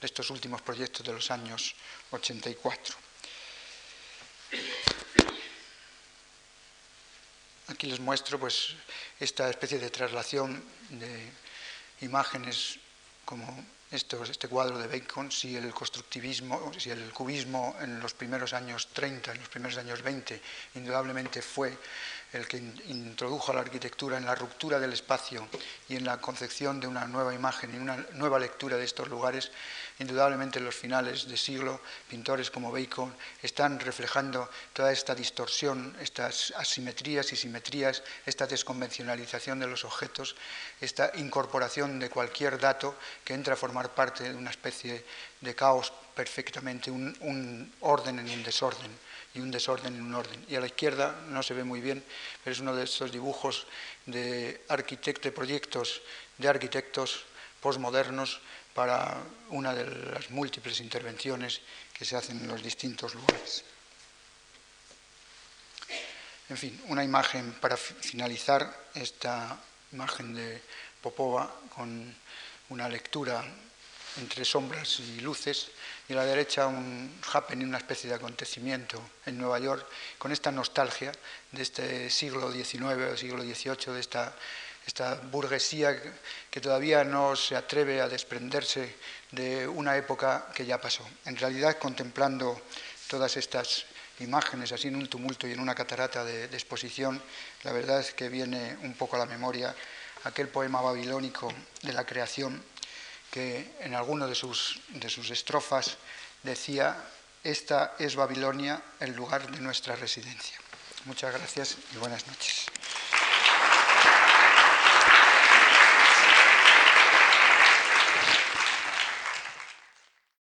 de estos últimos proyectos de los años 84. Aquí les muestro pues, esta especie de traslación de imágenes como este cuadro de Bacon, si el constructivismo, si el cubismo en los primeros años 30, en los primeros años 20, indudablemente fue el que introdujo a la arquitectura en la ruptura del espacio y en la concepción de una nueva imagen y una nueva lectura de estos lugares, indudablemente en los finales de siglo, pintores como Bacon están reflejando toda esta distorsión, estas asimetrías y simetrías, esta desconvencionalización de los objetos, esta incorporación de cualquier dato que entra a formar parte de una especie de caos perfectamente, un, orden en un desorden y un desorden en un orden. Y a la izquierda no se ve muy bien, pero es uno de estos dibujos de, arquitecto, proyectos de arquitectos postmodernos para una de las múltiples intervenciones que se hacen en los distintos lugares. En fin, una imagen para finalizar, esta imagen de Popova con una lectura entre sombras y luces, y a la derecha un happening, una especie de acontecimiento en Nueva York, con esta nostalgia de este siglo XIX o siglo XVIII, de esta, esta burguesía que todavía no se atreve a desprenderse de una época que ya pasó. En realidad, contemplando todas estas imágenes así en un tumulto y en una catarata de, de exposición, la verdad es que viene un poco a la memoria aquel poema babilónico de la creación que en alguna de sus, de sus estrofas decía, esta es Babilonia, el lugar de nuestra residencia. Muchas gracias y buenas noches.